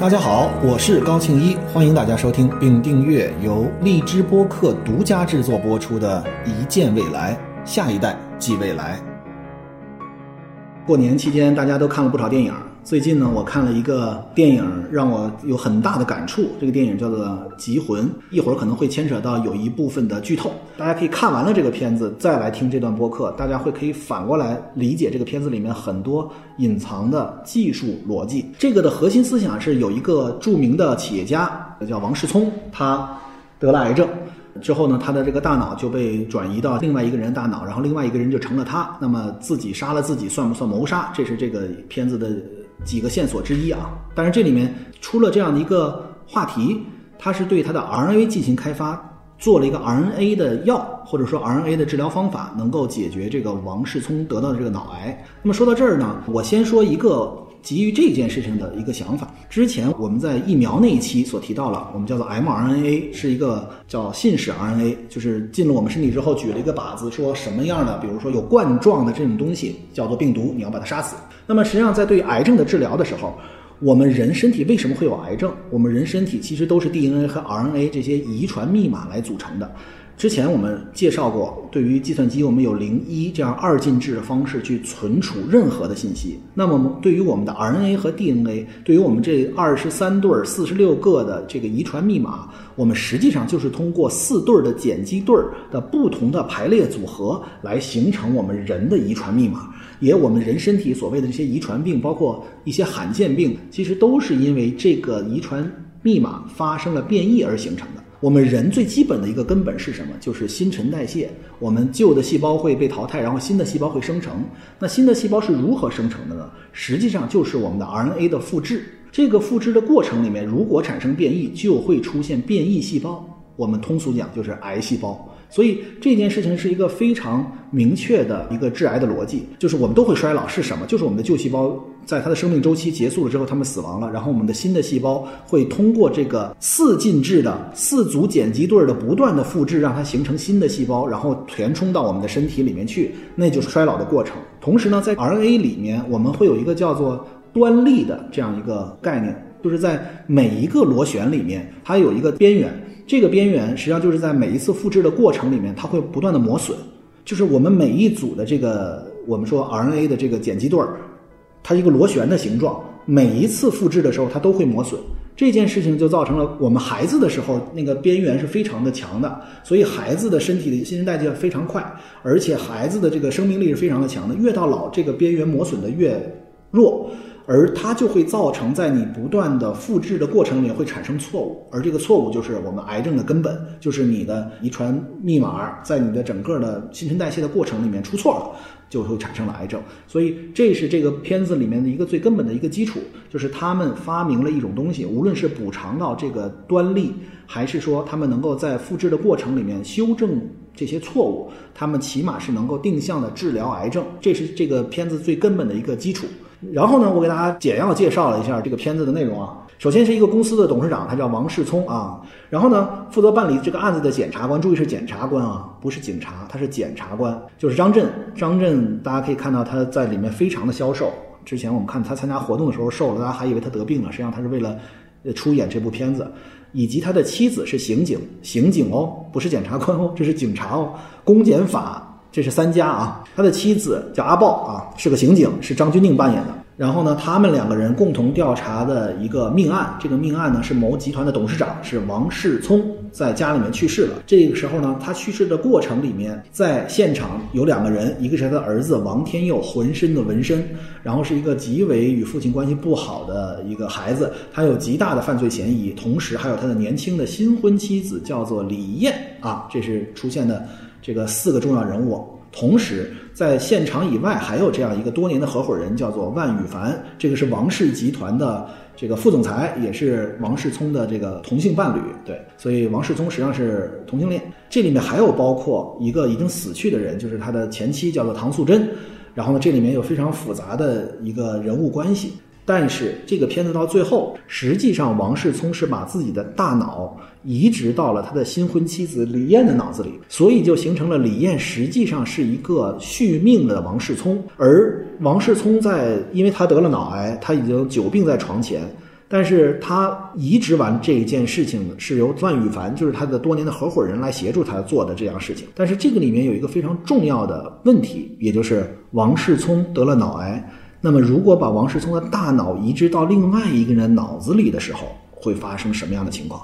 大家好，我是高庆一，欢迎大家收听并订阅由荔枝播客独家制作播出的《一见未来，下一代即未来》。过年期间，大家都看了不少电影。最近呢，我看了一个电影，让我有很大的感触。这个电影叫做《极魂》，一会儿可能会牵扯到有一部分的剧透。大家可以看完了这个片子，再来听这段播客，大家会可以反过来理解这个片子里面很多隐藏的技术逻辑。这个的核心思想是有一个著名的企业家叫王世聪，他得了癌症。之后呢，他的这个大脑就被转移到另外一个人大脑，然后另外一个人就成了他。那么自己杀了自己，算不算谋杀？这是这个片子的几个线索之一啊。但是这里面出了这样的一个话题，它是对它的 RNA 进行开发，做了一个 RNA 的药，或者说 RNA 的治疗方法，能够解决这个王世聪得到的这个脑癌。那么说到这儿呢，我先说一个。基于这件事情的一个想法，之前我们在疫苗那一期所提到了，我们叫做 mRNA，是一个叫信使 RNA，就是进了我们身体之后举了一个靶子，说什么样的，比如说有冠状的这种东西叫做病毒，你要把它杀死。那么实际上在对于癌症的治疗的时候，我们人身体为什么会有癌症？我们人身体其实都是 DNA 和 RNA 这些遗传密码来组成的。之前我们介绍过，对于计算机，我们有零一这样二进制的方式去存储任何的信息。那么，对于我们的 RNA 和 DNA，对于我们这二十三对儿、四十六个的这个遗传密码，我们实际上就是通过四对儿的碱基对儿的不同的排列组合来形成我们人的遗传密码。也，我们人身体所谓的这些遗传病，包括一些罕见病，其实都是因为这个遗传密码发生了变异而形成的。我们人最基本的一个根本是什么？就是新陈代谢。我们旧的细胞会被淘汰，然后新的细胞会生成。那新的细胞是如何生成的呢？实际上就是我们的 RNA 的复制。这个复制的过程里面，如果产生变异，就会出现变异细胞。我们通俗讲就是癌细胞。所以这件事情是一个非常明确的一个致癌的逻辑，就是我们都会衰老，是什么？就是我们的旧细胞在它的生命周期结束了之后，它们死亡了，然后我们的新的细胞会通过这个四进制的四组碱基对的不断的复制，让它形成新的细胞，然后填充到我们的身体里面去，那就是衰老的过程。同时呢，在 RNA 里面，我们会有一个叫做端粒的这样一个概念，就是在每一个螺旋里面，它有一个边缘。这个边缘实际上就是在每一次复制的过程里面，它会不断的磨损。就是我们每一组的这个我们说 RNA 的这个碱基对儿，它一个螺旋的形状，每一次复制的时候它都会磨损。这件事情就造成了我们孩子的时候那个边缘是非常的强的，所以孩子的身体的新陈代谢非常快，而且孩子的这个生命力是非常的强的。越到老，这个边缘磨损的越弱。而它就会造成在你不断的复制的过程里面会产生错误，而这个错误就是我们癌症的根本，就是你的遗传密码在你的整个的新陈代谢的过程里面出错了，就会产生了癌症。所以这是这个片子里面的一个最根本的一个基础，就是他们发明了一种东西，无论是补偿到这个端粒，还是说他们能够在复制的过程里面修正这些错误，他们起码是能够定向的治疗癌症，这是这个片子最根本的一个基础。然后呢，我给大家简要介绍了一下这个片子的内容啊。首先是一个公司的董事长，他叫王世聪啊。然后呢，负责办理这个案子的检察官，注意是检察官啊，不是警察，他是检察官，就是张震。张震大家可以看到他在里面非常的消瘦。之前我们看他参加活动的时候瘦了，大家还以为他得病了，实际上他是为了出演这部片子。以及他的妻子是刑警，刑警哦，不是检察官哦，这是警察哦，公检法。这是三家啊，他的妻子叫阿豹啊，是个刑警，是张钧甯扮演的。然后呢，他们两个人共同调查的一个命案，这个命案呢是某集团的董事长是王世聪在家里面去世了。这个时候呢，他去世的过程里面，在现场有两个人，一个是他的儿子王天佑，浑身的纹身，然后是一个极为与父亲关系不好的一个孩子，他有极大的犯罪嫌疑。同时还有他的年轻的新婚妻子叫做李艳啊，这是出现的。这个四个重要人物，同时在现场以外还有这样一个多年的合伙人，叫做万宇凡。这个是王氏集团的这个副总裁，也是王世聪的这个同性伴侣。对，所以王世聪实际上是同性恋。这里面还有包括一个已经死去的人，就是他的前妻，叫做唐素贞。然后呢，这里面有非常复杂的一个人物关系。但是这个片子到最后，实际上王世聪是把自己的大脑移植到了他的新婚妻子李艳的脑子里，所以就形成了李艳实际上是一个续命的王世聪，而王世聪在因为他得了脑癌，他已经久病在床前，但是他移植完这一件事情是由段宇凡，就是他的多年的合伙人来协助他做的这样事情。但是这个里面有一个非常重要的问题，也就是王世聪得了脑癌。那么如果把王世聪的大脑移植到另外一个人脑子里的时候，会发生什么样的情况？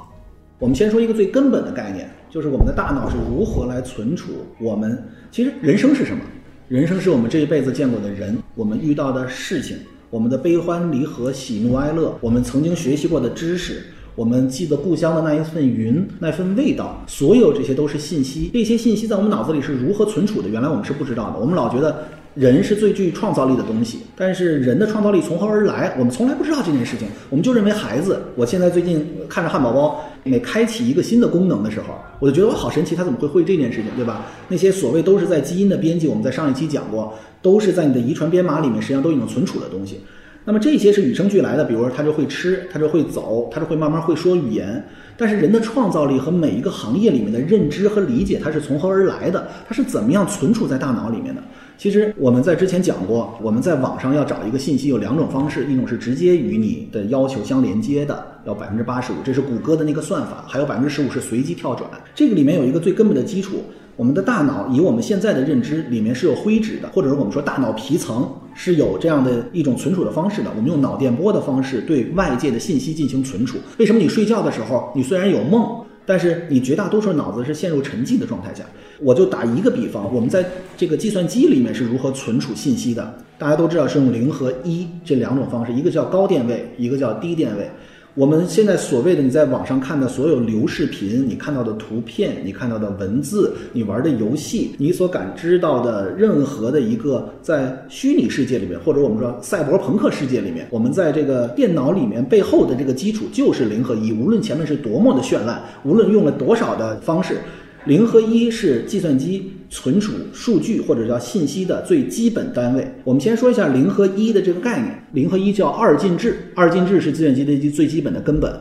我们先说一个最根本的概念，就是我们的大脑是如何来存储我们。其实人生是什么？人生是我们这一辈子见过的人，我们遇到的事情，我们的悲欢离合、喜怒哀乐，我们曾经学习过的知识，我们记得故乡的那一份云、那份味道，所有这些都是信息。这些信息在我们脑子里是如何存储的？原来我们是不知道的。我们老觉得。人是最具创造力的东西，但是人的创造力从何而来？我们从来不知道这件事情。我们就认为孩子，我现在最近看着汉堡包每开启一个新的功能的时候，我就觉得我好神奇，他怎么会会这件事情，对吧？那些所谓都是在基因的编辑，我们在上一期讲过，都是在你的遗传编码里面，实际上都已经存储的东西。那么这些是与生俱来的，比如说他就会吃，他就会走，他就会慢慢会说语言。但是人的创造力和每一个行业里面的认知和理解，它是从何而来的？它是怎么样存储在大脑里面的？其实我们在之前讲过，我们在网上要找一个信息有两种方式，一种是直接与你的要求相连接的，要百分之八十五，这是谷歌的那个算法；还有百分之十五是随机跳转。这个里面有一个最根本的基础，我们的大脑以我们现在的认知里面是有灰质的，或者是我们说大脑皮层是有这样的一种存储的方式的。我们用脑电波的方式对外界的信息进行存储。为什么你睡觉的时候，你虽然有梦？但是你绝大多数脑子是陷入沉寂的状态下，我就打一个比方，我们在这个计算机里面是如何存储信息的？大家都知道是用零和一这两种方式，一个叫高电位，一个叫低电位。我们现在所谓的你在网上看的所有流视频，你看到的图片，你看到的文字，你玩的游戏，你所感知到的任何的一个在虚拟世界里面，或者我们说赛博朋克世界里面，我们在这个电脑里面背后的这个基础就是零和一，无论前面是多么的绚烂，无论用了多少的方式。零和一是计算机存储数据或者叫信息的最基本单位。我们先说一下零和一的这个概念。零和一叫二进制，二进制是计算机的一最基本的根本。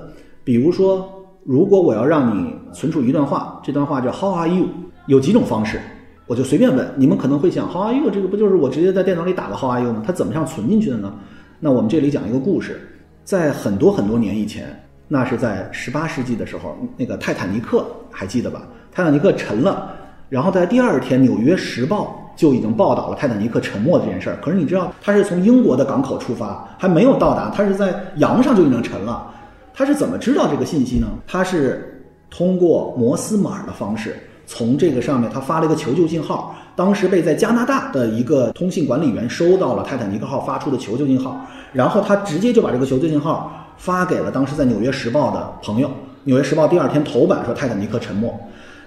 比如说，如果我要让你存储一段话，这段话叫 How are you？有几种方式，我就随便问。你们可能会想，How are you？这个不就是我直接在电脑里打个 How are you 吗？它怎么样存进去的呢？那我们这里讲一个故事，在很多很多年以前，那是在十八世纪的时候，那个泰坦尼克还记得吧？泰坦尼克沉了，然后在第二天，《纽约时报》就已经报道了泰坦尼克沉没这件事儿。可是你知道，它是从英国的港口出发，还没有到达，它是在洋上就已经沉了。他是怎么知道这个信息呢？他是通过摩斯码的方式，从这个上面他发了一个求救信号，当时被在加拿大的一个通信管理员收到了泰坦尼克号发出的求救信号，然后他直接就把这个求救信号发给了当时在《纽约时报》的朋友，《纽约时报》第二天头版说泰坦尼克沉没。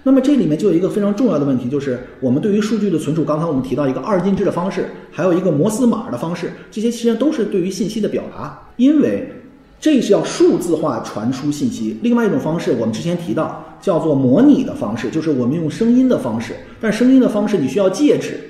那么这里面就有一个非常重要的问题，就是我们对于数据的存储。刚才我们提到一个二进制的方式，还有一个摩斯码的方式，这些其实都是对于信息的表达，因为这是要数字化传输信息。另外一种方式，我们之前提到叫做模拟的方式，就是我们用声音的方式，但声音的方式你需要介质。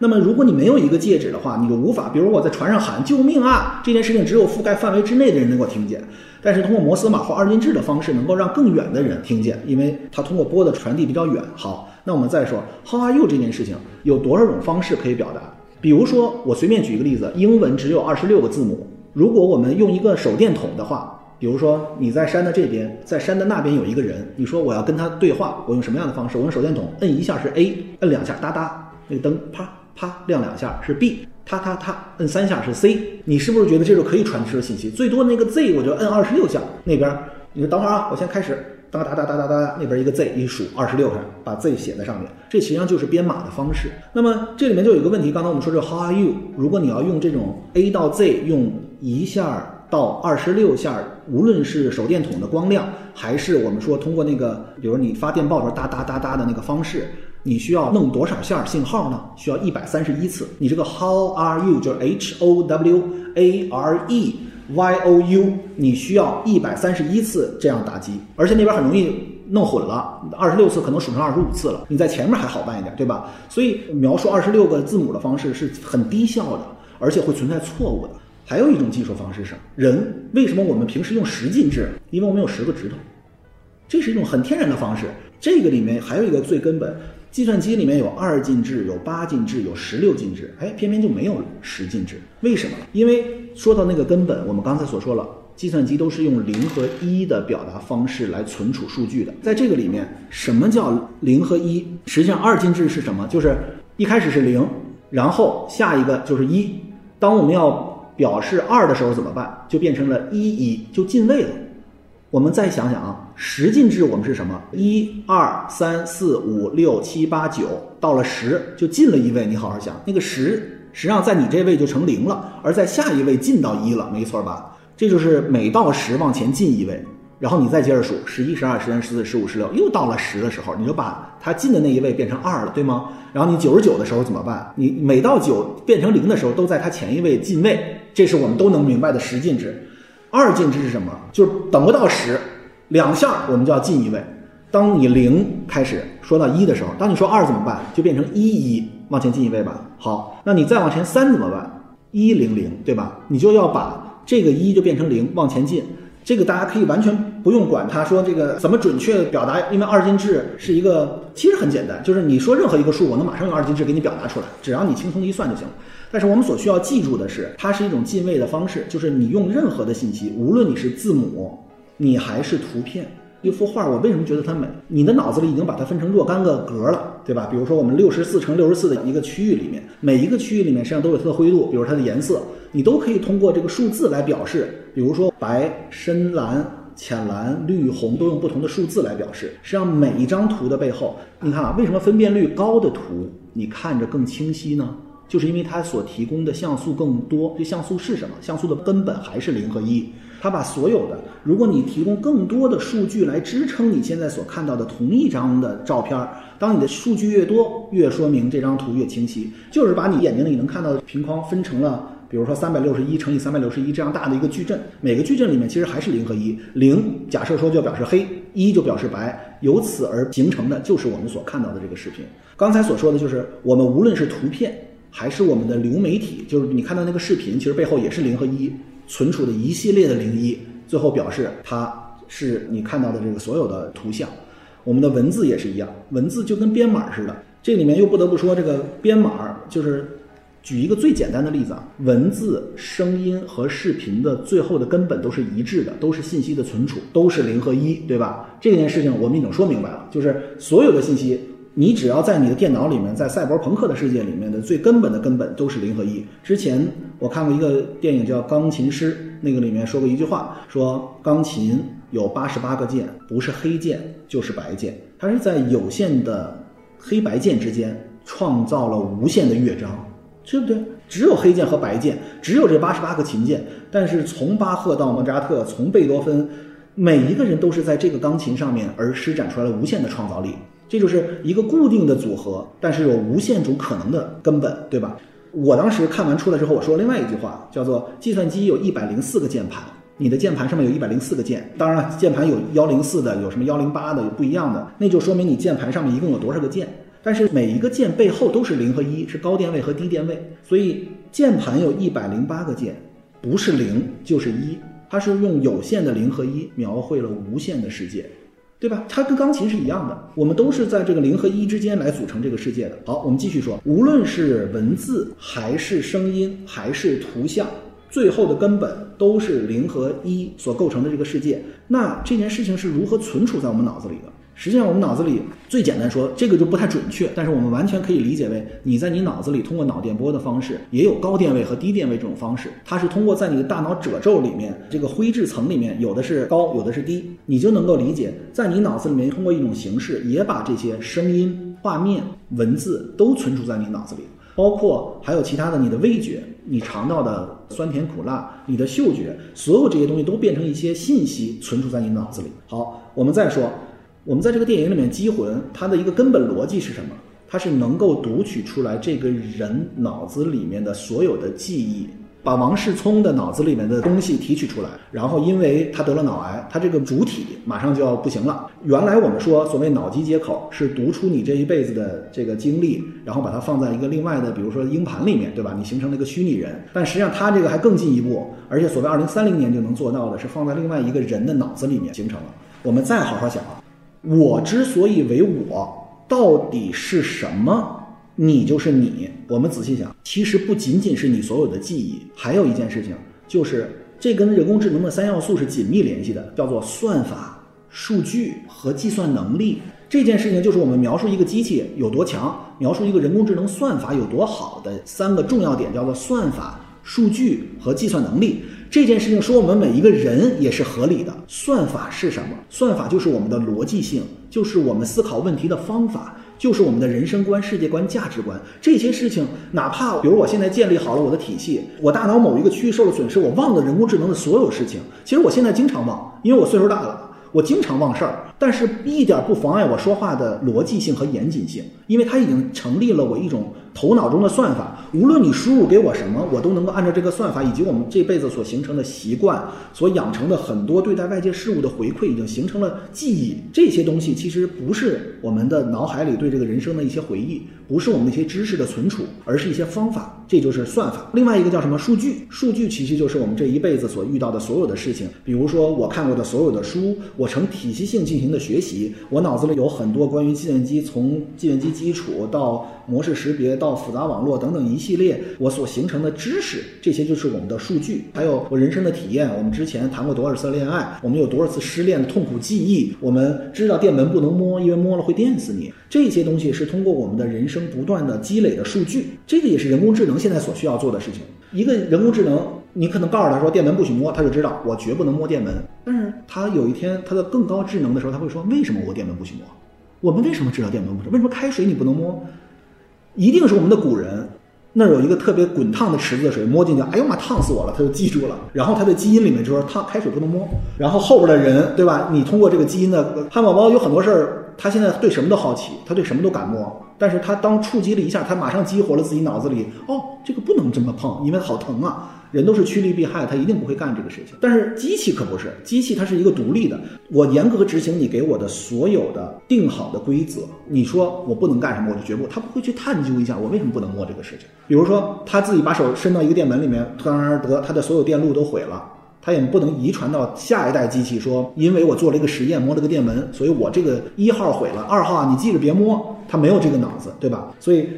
那么如果你没有一个介质的话，你就无法，比如我在船上喊救命啊，这件事情只有覆盖范围之内的人能够听见。但是通过摩斯码或二进制的方式，能够让更远的人听见，因为它通过波的传递比较远。好，那我们再说 How are you 这件事情有多少种方式可以表达？比如说，我随便举一个例子，英文只有二十六个字母。如果我们用一个手电筒的话，比如说你在山的这边，在山的那边有一个人，你说我要跟他对话，我用什么样的方式？我用手电筒摁一下是 A，摁两下哒哒，那个灯啪啪亮两下是 B。它它它，摁三下是 C，你是不是觉得这时候可以传输信息？最多那个 Z 我就摁二十六下，那边你说等会儿啊，我先开始，哒哒哒哒哒哒，那边一个 Z 一数二十六下，把 Z 写在上面，这实际上就是编码的方式。那么这里面就有一个问题，刚才我们说这 How are you？如果你要用这种 A 到 Z 用一下到二十六下，无论是手电筒的光亮，还是我们说通过那个，比如你发电报时候哒哒哒哒的那个方式。你需要弄多少线信号呢？需要一百三十一次。你这个 How are you？就是 H O W A R E Y O U，你需要一百三十一次这样打击，而且那边很容易弄混了，二十六次可能数成二十五次了。你在前面还好办一点，对吧？所以描述二十六个字母的方式是很低效的，而且会存在错误的。还有一种技术方式是，人为什么我们平时用十进制？因为我们有十个指头，这是一种很天然的方式。这个里面还有一个最根本。计算机里面有二进制，有八进制，有十六进制，哎，偏偏就没有十进制，为什么？因为说到那个根本，我们刚才所说了，计算机都是用零和一的表达方式来存储数据的。在这个里面，什么叫零和一？实际上，二进制是什么？就是一开始是零，然后下一个就是一。当我们要表示二的时候怎么办？就变成了一一，就进位了。我们再想想啊，十进制我们是什么？一二三四五六七八九，到了十就进了一位。你好好想，那个十。实际上，在你这位就成零了，而在下一位进到一了，没错吧？这就是每到十往前进一位，然后你再接着数，十一、十二、十三、十四、十五、十六，又到了十的时候，你就把它进的那一位变成二了，对吗？然后你九十九的时候怎么办？你每到九变成零的时候，都在它前一位进位，这是我们都能明白的十进制。二进制是什么？就是等不到十，两下我们就要进一位。当你零开始说到一的时候，当你说二怎么办？就变成一一。往前进一位吧。好，那你再往前三怎么办？一零零，对吧？你就要把这个一就变成零，往前进。这个大家可以完全不用管它，说这个怎么准确表达，因为二进制是一个其实很简单，就是你说任何一个数，我能马上用二进制给你表达出来，只要你轻松一算就行了。但是我们所需要记住的是，它是一种进位的方式，就是你用任何的信息，无论你是字母，你还是图片。一幅画，我为什么觉得它美？你的脑子里已经把它分成若干个格了，对吧？比如说我们六十四乘六十四的一个区域里面，每一个区域里面实际上都有它的灰度，比如它的颜色，你都可以通过这个数字来表示。比如说白、深蓝、浅蓝、绿、红，都用不同的数字来表示。实际上每一张图的背后，你看啊，为什么分辨率高的图你看着更清晰呢？就是因为它所提供的像素更多。这像素是什么？像素的根本还是零和一。它把所有的，如果你提供更多的数据来支撑你现在所看到的同一张的照片，当你的数据越多，越说明这张图越清晰。就是把你眼睛里能看到的屏框分成了，比如说三百六十一乘以三百六十一这样大的一个矩阵，每个矩阵里面其实还是零和一。零假设说就表示黑，一就表示白，由此而形成的就是我们所看到的这个视频。刚才所说的就是我们无论是图片还是我们的流媒体，就是你看到那个视频，其实背后也是零和一。存储的一系列的零一，最后表示它是你看到的这个所有的图像。我们的文字也是一样，文字就跟编码似的。这里面又不得不说，这个编码就是举一个最简单的例子啊，文字、声音和视频的最后的根本都是一致的，都是信息的存储，都是零和一，对吧？这件事情我们已经说明白了，就是所有的信息。你只要在你的电脑里面，在赛博朋克的世界里面的最根本的根本都是零和一。之前我看过一个电影叫《钢琴师》，那个里面说过一句话，说钢琴有八十八个键，不是黑键就是白键，它是在有限的黑白键之间创造了无限的乐章，对不对？只有黑键和白键，只有这八十八个琴键，但是从巴赫到莫扎特，从贝多芬，每一个人都是在这个钢琴上面而施展出来了无限的创造力。这就是一个固定的组合，但是有无限种可能的根本，对吧？我当时看完出来之后，我说另外一句话，叫做计算机有一百零四个键盘，你的键盘上面有一百零四个键，当然了，键盘有幺零四的，有什么幺零八的，有不一样的，那就说明你键盘上面一共有多少个键。但是每一个键背后都是零和一，是高电位和低电位，所以键盘有一百零八个键，不是零就是一，它是用有限的零和一描绘了无限的世界。对吧？它跟钢琴是一样的，我们都是在这个零和一之间来组成这个世界的。好，我们继续说，无论是文字还是声音还是图像，最后的根本都是零和一所构成的这个世界。那这件事情是如何存储在我们脑子里的？实际上，我们脑子里最简单说，这个就不太准确，但是我们完全可以理解为，你在你脑子里通过脑电波的方式，也有高电位和低电位这种方式，它是通过在你的大脑褶皱里面，这个灰质层里面有的是高，有的是低，你就能够理解，在你脑子里面通过一种形式，也把这些声音、画面、文字都存储在你脑子里，包括还有其他的你的味觉，你尝到的酸甜苦辣，你的嗅觉，所有这些东西都变成一些信息存储在你脑子里。好，我们再说。我们在这个电影里面，击魂它的一个根本逻辑是什么？它是能够读取出来这个人脑子里面的所有的记忆，把王世聪的脑子里面的东西提取出来，然后因为他得了脑癌，他这个主体马上就要不行了。原来我们说所谓脑机接口是读出你这一辈子的这个经历，然后把它放在一个另外的，比如说硬盘里面，对吧？你形成了一个虚拟人。但实际上它这个还更进一步，而且所谓二零三零年就能做到的是放在另外一个人的脑子里面形成了。我们再好好想啊。我之所以为我，到底是什么？你就是你。我们仔细想，其实不仅仅是你所有的记忆，还有一件事情，就是这跟人工智能的三要素是紧密联系的，叫做算法、数据和计算能力。这件事情就是我们描述一个机器有多强，描述一个人工智能算法有多好的三个重要点，叫做算法、数据和计算能力。这件事情说我们每一个人也是合理的。算法是什么？算法就是我们的逻辑性，就是我们思考问题的方法，就是我们的人生观、世界观、价值观。这些事情，哪怕比如我现在建立好了我的体系，我大脑某一个区域受了损失，我忘了人工智能的所有事情。其实我现在经常忘，因为我岁数大了，我经常忘事儿。但是，一点不妨碍我说话的逻辑性和严谨性，因为它已经成立了我一种头脑中的算法。无论你输入给我什么，我都能够按照这个算法，以及我们这辈子所形成的习惯，所养成的很多对待外界事物的回馈，已经形成了记忆。这些东西其实不是我们的脑海里对这个人生的一些回忆，不是我们那些知识的存储，而是一些方法。这就是算法。另外一个叫什么？数据。数据其实就是我们这一辈子所遇到的所有的事情。比如说，我看过的所有的书，我成体系性进行。的学习，我脑子里有很多关于计算机，从计算机基础到模式识别到复杂网络等等一系列我所形成的知识，这些就是我们的数据。还有我人生的体验，我们之前谈过多少次恋爱，我们有多少次失恋的痛苦记忆，我们知道电门不能摸，因为摸了会电死你。这些东西是通过我们的人生不断的积累的数据，这个也是人工智能现在所需要做的事情。一个人工智能。你可能告诉他说电门不许摸，他就知道我绝不能摸电门。但是他有一天他的更高智能的时候，他会说为什么我电门不许摸？我们为什么知道电门不许？为什么开水你不能摸？一定是我们的古人那儿有一个特别滚烫的池子的水，摸进去，哎呦妈，烫死我了！他就记住了。然后他的基因里面就说烫开水不能摸。然后后边的人对吧？你通过这个基因的汉堡包有很多事儿，他现在对什么都好奇，他对什么都敢摸。但是他当触及了一下，他马上激活了自己脑子里，哦，这个不能这么碰，因为好疼啊。人都是趋利避害，他一定不会干这个事情。但是机器可不是，机器它是一个独立的。我严格执行你给我的所有的定好的规则。你说我不能干什么，我就绝不。他不会去探究一下我为什么不能摸这个事情。比如说他自己把手伸到一个电门里面，突然而得他的所有电路都毁了，他也不能遗传到下一代机器说，因为我做了一个实验摸了个电门，所以我这个一号毁了，二号你记着别摸。他没有这个脑子，对吧？所以。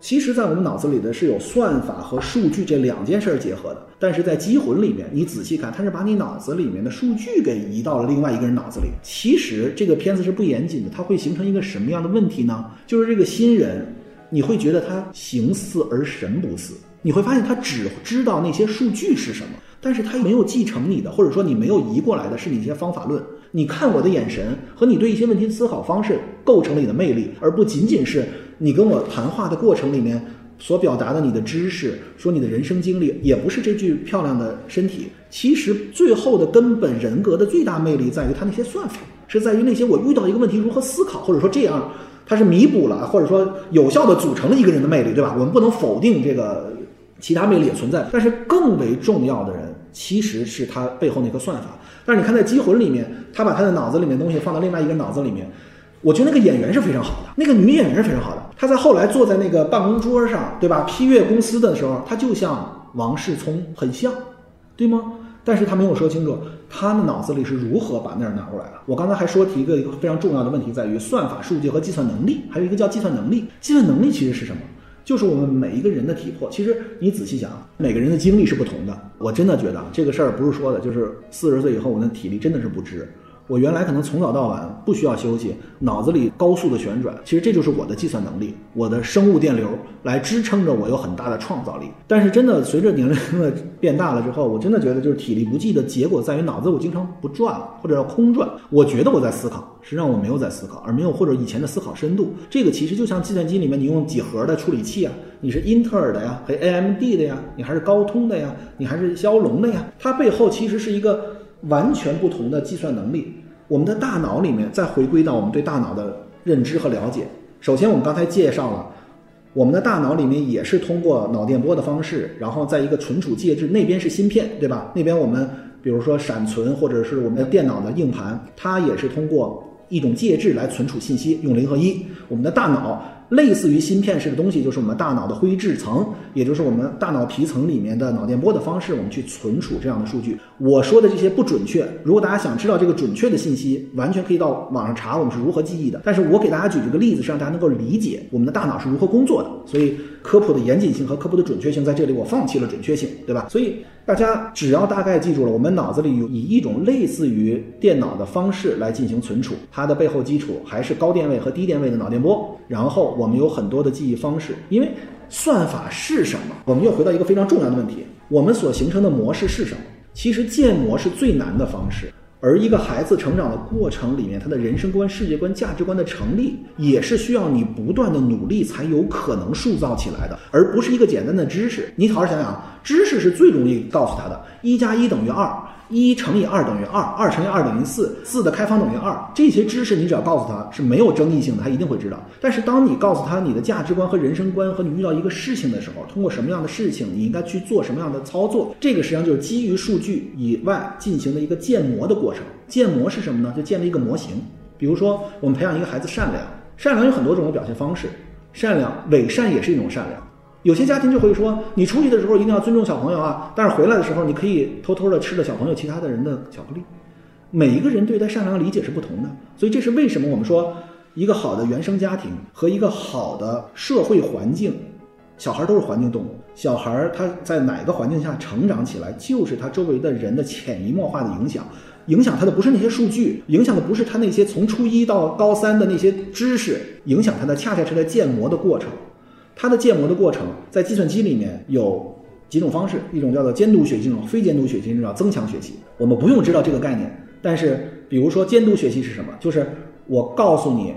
其实，在我们脑子里的是有算法和数据这两件事儿结合的，但是在机魂里面，你仔细看，它是把你脑子里面的数据给移到了另外一个人脑子里。其实这个片子是不严谨的，它会形成一个什么样的问题呢？就是这个新人，你会觉得他形似而神不似，你会发现他只知道那些数据是什么，但是他没有继承你的，或者说你没有移过来的是你一些方法论。你看我的眼神和你对一些问题的思考方式构成了你的魅力，而不仅仅是。你跟我谈话的过程里面所表达的你的知识，说你的人生经历，也不是这具漂亮的身体。其实最后的根本人格的最大魅力在于他那些算法，是在于那些我遇到一个问题如何思考，或者说这样，它是弥补了或者说有效的组成了一个人的魅力，对吧？我们不能否定这个其他魅力也存在，但是更为重要的人其实是他背后那个算法。但是你看在《机魂》里面，他把他的脑子里面东西放到另外一个脑子里面。我觉得那个演员是非常好的，那个女演员是非常好的。她在后来坐在那个办公桌上，对吧？批阅公司的时候，她就像王世聪，很像，对吗？但是他没有说清楚，他的脑子里是如何把那儿拿过来的。我刚才还说提一个非常重要的问题，在于算法、数据和计算能力，还有一个叫计算能力。计算能力其实是什么？就是我们每一个人的体魄。其实你仔细想，每个人的精力是不同的。我真的觉得这个事儿不是说的，就是四十岁以后，我的体力真的是不支。我原来可能从早到晚不需要休息，脑子里高速的旋转，其实这就是我的计算能力，我的生物电流来支撑着我有很大的创造力。但是真的随着年龄的变大了之后，我真的觉得就是体力不济的结果在于脑子我经常不转或者要空转。我觉得我在思考，实际上我没有在思考，而没有或者以前的思考深度。这个其实就像计算机里面你用几何的处理器啊，你是英特尔的呀，还 AMD 的呀，你还是高通的呀，你还是骁龙的呀，它背后其实是一个。完全不同的计算能力，我们的大脑里面再回归到我们对大脑的认知和了解。首先，我们刚才介绍了，我们的大脑里面也是通过脑电波的方式，然后在一个存储介质那边是芯片，对吧？那边我们比如说闪存或者是我们的电脑的硬盘，它也是通过一种介质来存储信息，用零和一。我们的大脑。类似于芯片式的东西，就是我们大脑的灰质层，也就是我们大脑皮层里面的脑电波的方式，我们去存储这样的数据。我说的这些不准确，如果大家想知道这个准确的信息，完全可以到网上查我们是如何记忆的。但是我给大家举这个例子，是让大家能够理解我们的大脑是如何工作的。所以科普的严谨性和科普的准确性在这里，我放弃了准确性，对吧？所以大家只要大概记住了，我们脑子里有以一种类似于电脑的方式来进行存储，它的背后基础还是高电位和低电位的脑电波。然后我们有很多的记忆方式，因为算法是什么？我们又回到一个非常重要的问题：我们所形成的模式是什么？其实建模是最难的方式。而一个孩子成长的过程里面，他的人生观、世界观、价值观的成立，也是需要你不断的努力才有可能塑造起来的，而不是一个简单的知识。你好好想想，知识是最容易告诉他的，一加一等于二。一乘以二等于二，二乘以二等于四，四的开方等于二。这些知识你只要告诉他是没有争议性的，他一定会知道。但是当你告诉他你的价值观和人生观和你遇到一个事情的时候，通过什么样的事情，你应该去做什么样的操作，这个实际上就是基于数据以外进行的一个建模的过程。建模是什么呢？就建立一个模型。比如说，我们培养一个孩子善良，善良有很多种的表现方式，善良伪善也是一种善良。有些家庭就会说，你出去的时候一定要尊重小朋友啊，但是回来的时候你可以偷偷的吃了小朋友其他的人的巧克力。每一个人对待善良的理解是不同的，所以这是为什么我们说一个好的原生家庭和一个好的社会环境，小孩都是环境动物。小孩他在哪个环境下成长起来，就是他周围的人的潜移默化的影响。影响他的不是那些数据，影响的不是他那些从初一到高三的那些知识，影响他的恰恰是在建模的过程。它的建模的过程，在计算机里面有几种方式，一种叫做监督学习，一种非监督学习，一种叫增强学习。我们不用知道这个概念，但是比如说监督学习是什么？就是我告诉你，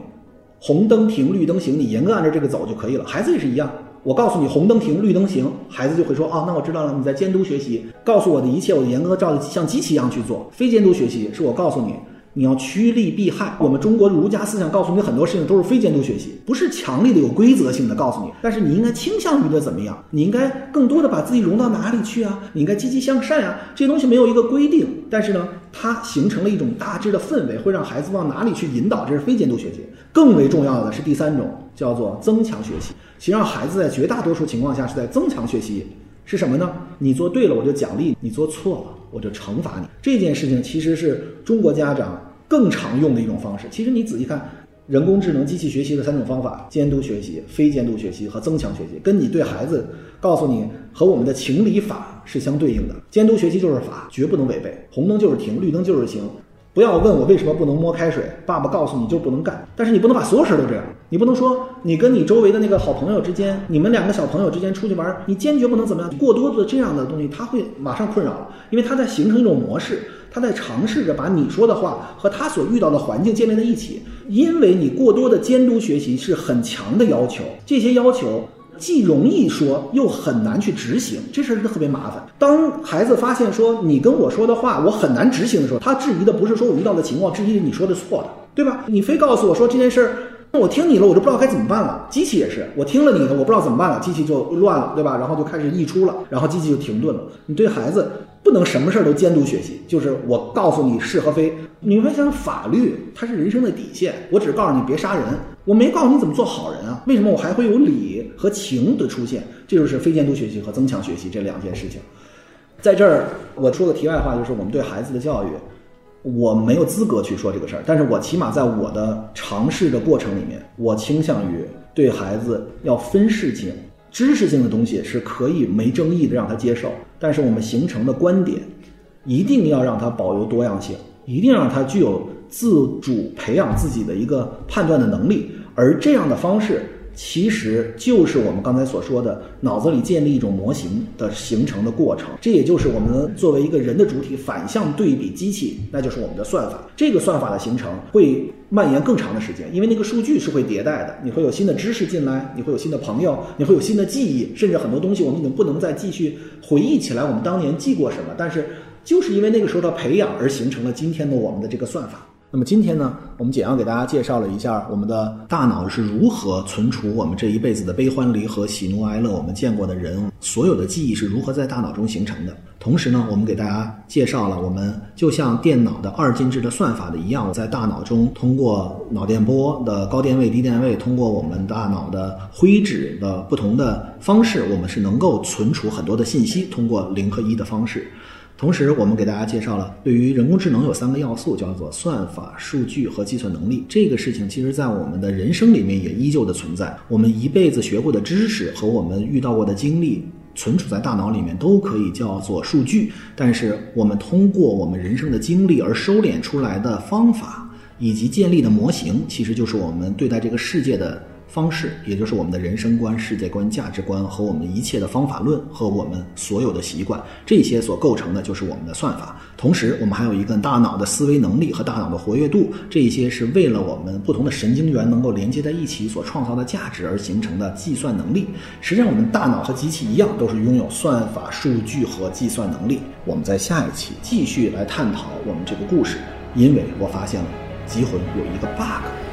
红灯停，绿灯行，你严格按照这个走就可以了。孩子也是一样，我告诉你红灯停，绿灯行，孩子就会说啊，那我知道了，你在监督学习，告诉我的一切，我严格照像机器一样去做。非监督学习是我告诉你。你要趋利避害。我们中国儒家思想告诉你很多事情都是非监督学习，不是强力的有规则性的告诉你。但是你应该倾向于的怎么样？你应该更多的把自己融到哪里去啊？你应该积极向善啊。这些东西没有一个规定，但是呢，它形成了一种大致的氛围，会让孩子往哪里去引导。这是非监督学习。更为重要的是第三种，叫做增强学习。其实让孩子在绝大多数情况下是在增强学习，是什么呢？你做对了我就奖励，你做错了。我就惩罚你这件事情，其实是中国家长更常用的一种方式。其实你仔细看，人工智能、机器学习的三种方法：监督学习、非监督学习和增强学习，跟你对孩子告诉你和我们的情理法是相对应的。监督学习就是法，绝不能违背。红灯就是停，绿灯就是行。不要问我为什么不能摸开水，爸爸告诉你就不能干。但是你不能把所有事儿都这样，你不能说你跟你周围的那个好朋友之间，你们两个小朋友之间出去玩，你坚决不能怎么样。过多的这样的东西，他会马上困扰，因为他在形成一种模式，他在尝试着把你说的话和他所遇到的环境建立在一起。因为你过多的监督学习是很强的要求，这些要求。既容易说，又很难去执行，这事儿特别麻烦。当孩子发现说你跟我说的话我很难执行的时候，他质疑的不是说我遇到的情况，质疑是你说的错的，对吧？你非告诉我说这件事儿，我听你了，我就不知道该怎么办了。机器也是，我听了你的，我不知道怎么办了，机器就乱了，对吧？然后就开始溢出了，然后机器就停顿了。你对孩子不能什么事儿都监督学习，就是我告诉你是和非。你会想，法律它是人生的底线，我只是告诉你别杀人。我没告诉你怎么做好人啊？为什么我还会有理和情的出现？这就是非监督学习和增强学习这两件事情。在这儿我说个题外话，就是我们对孩子的教育，我没有资格去说这个事儿。但是我起码在我的尝试的过程里面，我倾向于对孩子要分事情，知识性的东西是可以没争议的让他接受，但是我们形成的观点，一定要让他保留多样性，一定让他具有。自主培养自己的一个判断的能力，而这样的方式其实就是我们刚才所说的脑子里建立一种模型的形成的过程。这也就是我们作为一个人的主体反向对比机器，那就是我们的算法。这个算法的形成会蔓延更长的时间，因为那个数据是会迭代的。你会有新的知识进来，你会有新的朋友，你会有新的记忆，甚至很多东西我们已经不能再继续回忆起来我们当年记过什么。但是就是因为那个时候的培养而形成了今天的我们的这个算法。那么今天呢，我们简要给大家介绍了一下我们的大脑是如何存储我们这一辈子的悲欢离合、喜怒哀乐，我们见过的人，所有的记忆是如何在大脑中形成的。同时呢，我们给大家介绍了我们就像电脑的二进制的算法的一样，在大脑中通过脑电波的高电位、低电位，通过我们大脑的灰质的不同的方式，我们是能够存储很多的信息，通过零和一的方式。同时，我们给大家介绍了，对于人工智能有三个要素，叫做算法、数据和计算能力。这个事情其实在我们的人生里面也依旧的存在。我们一辈子学过的知识和我们遇到过的经历。存储在大脑里面，都可以叫做数据。但是我们通过我们人生的经历而收敛出来的方法以及建立的模型，其实就是我们对待这个世界的。方式，也就是我们的人生观、世界观、价值观和我们一切的方法论和我们所有的习惯，这些所构成的就是我们的算法。同时，我们还有一个大脑的思维能力和大脑的活跃度，这些是为了我们不同的神经元能够连接在一起所创造的价值而形成的计算能力。实际上，我们大脑和机器一样，都是拥有算法、数据和计算能力。我们在下一期继续来探讨我们这个故事，因为我发现了《极魂》有一个 bug。